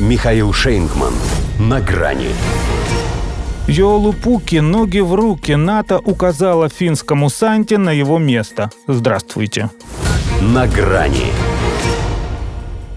Михаил Шейнгман. На грани. Йолупуки ноги в руки НАТО указала финскому Санте на его место. Здравствуйте. На грани.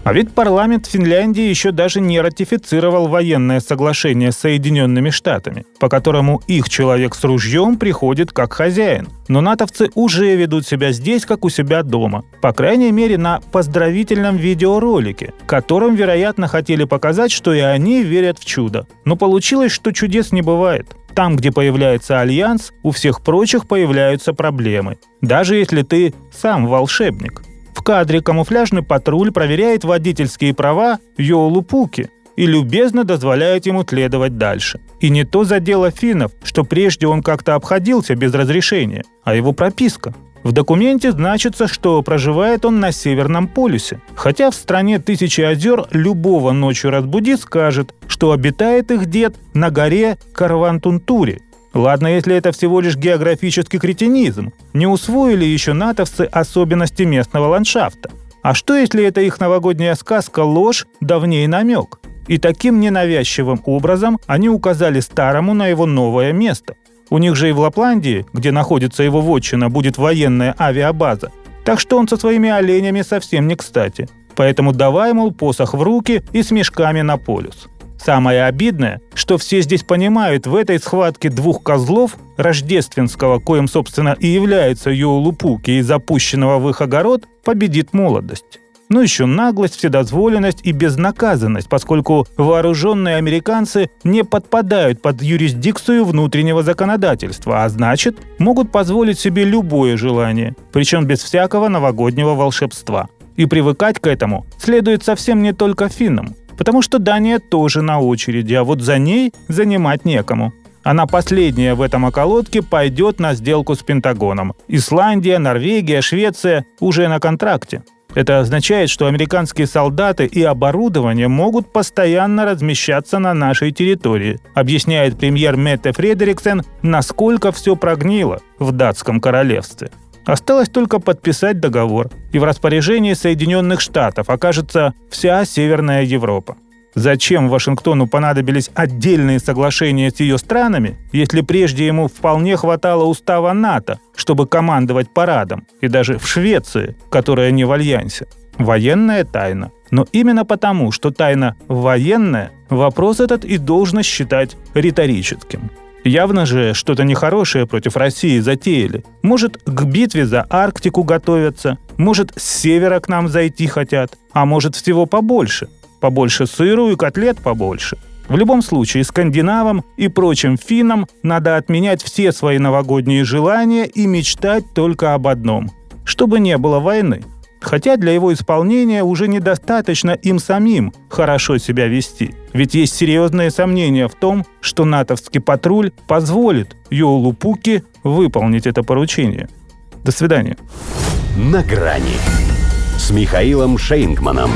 А ведь парламент Финляндии еще даже не ратифицировал военное соглашение с Соединенными Штатами, по которому их человек с ружьем приходит как хозяин. Но натовцы уже ведут себя здесь, как у себя дома. По крайней мере, на поздравительном видеоролике, которым, вероятно, хотели показать, что и они верят в чудо. Но получилось, что чудес не бывает. Там, где появляется альянс, у всех прочих появляются проблемы. Даже если ты сам волшебник. Кадре камуфляжный патруль проверяет водительские права Йолу Пуки и любезно дозволяет ему следовать дальше. И не то за дело финнов, что прежде он как-то обходился без разрешения, а его прописка. В документе значится, что проживает он на Северном полюсе. Хотя в стране тысячи озер любого ночью разбуди скажет, что обитает их дед на горе Карвантунтури, Ладно, если это всего лишь географический кретинизм. Не усвоили еще натовцы особенности местного ландшафта. А что, если это их новогодняя сказка ложь, давнее намек? И таким ненавязчивым образом они указали старому на его новое место. У них же и в Лапландии, где находится его вотчина, будет военная авиабаза. Так что он со своими оленями совсем не кстати. Поэтому давай, мол, посох в руки и с мешками на полюс. Самое обидное, что все здесь понимают, в этой схватке двух козлов, рождественского, коим, собственно, и является Йоулупуки и запущенного в их огород, победит молодость. Ну еще наглость, вседозволенность и безнаказанность, поскольку вооруженные американцы не подпадают под юрисдикцию внутреннего законодательства, а значит, могут позволить себе любое желание, причем без всякого новогоднего волшебства. И привыкать к этому следует совсем не только финнам, потому что Дания тоже на очереди, а вот за ней занимать некому. Она последняя в этом околотке пойдет на сделку с Пентагоном. Исландия, Норвегия, Швеция уже на контракте. Это означает, что американские солдаты и оборудование могут постоянно размещаться на нашей территории, объясняет премьер Метте Фредериксен, насколько все прогнило в датском королевстве. Осталось только подписать договор, и в распоряжении Соединенных Штатов окажется вся Северная Европа. Зачем Вашингтону понадобились отдельные соглашения с ее странами, если прежде ему вполне хватало устава НАТО, чтобы командовать парадом, и даже в Швеции, которая не в альянсе? Военная тайна. Но именно потому, что тайна военная, вопрос этот и должно считать риторическим. Явно же что-то нехорошее против России затеяли. Может, к битве за Арктику готовятся, может, с севера к нам зайти хотят, а может, всего побольше. Побольше сыру и котлет побольше. В любом случае, скандинавам и прочим финнам надо отменять все свои новогодние желания и мечтать только об одном – чтобы не было войны. Хотя для его исполнения уже недостаточно им самим хорошо себя вести. Ведь есть серьезные сомнения в том, что натовский патруль позволит Йолу Пуки выполнить это поручение. До свидания. На грани с Михаилом Шейнгманом.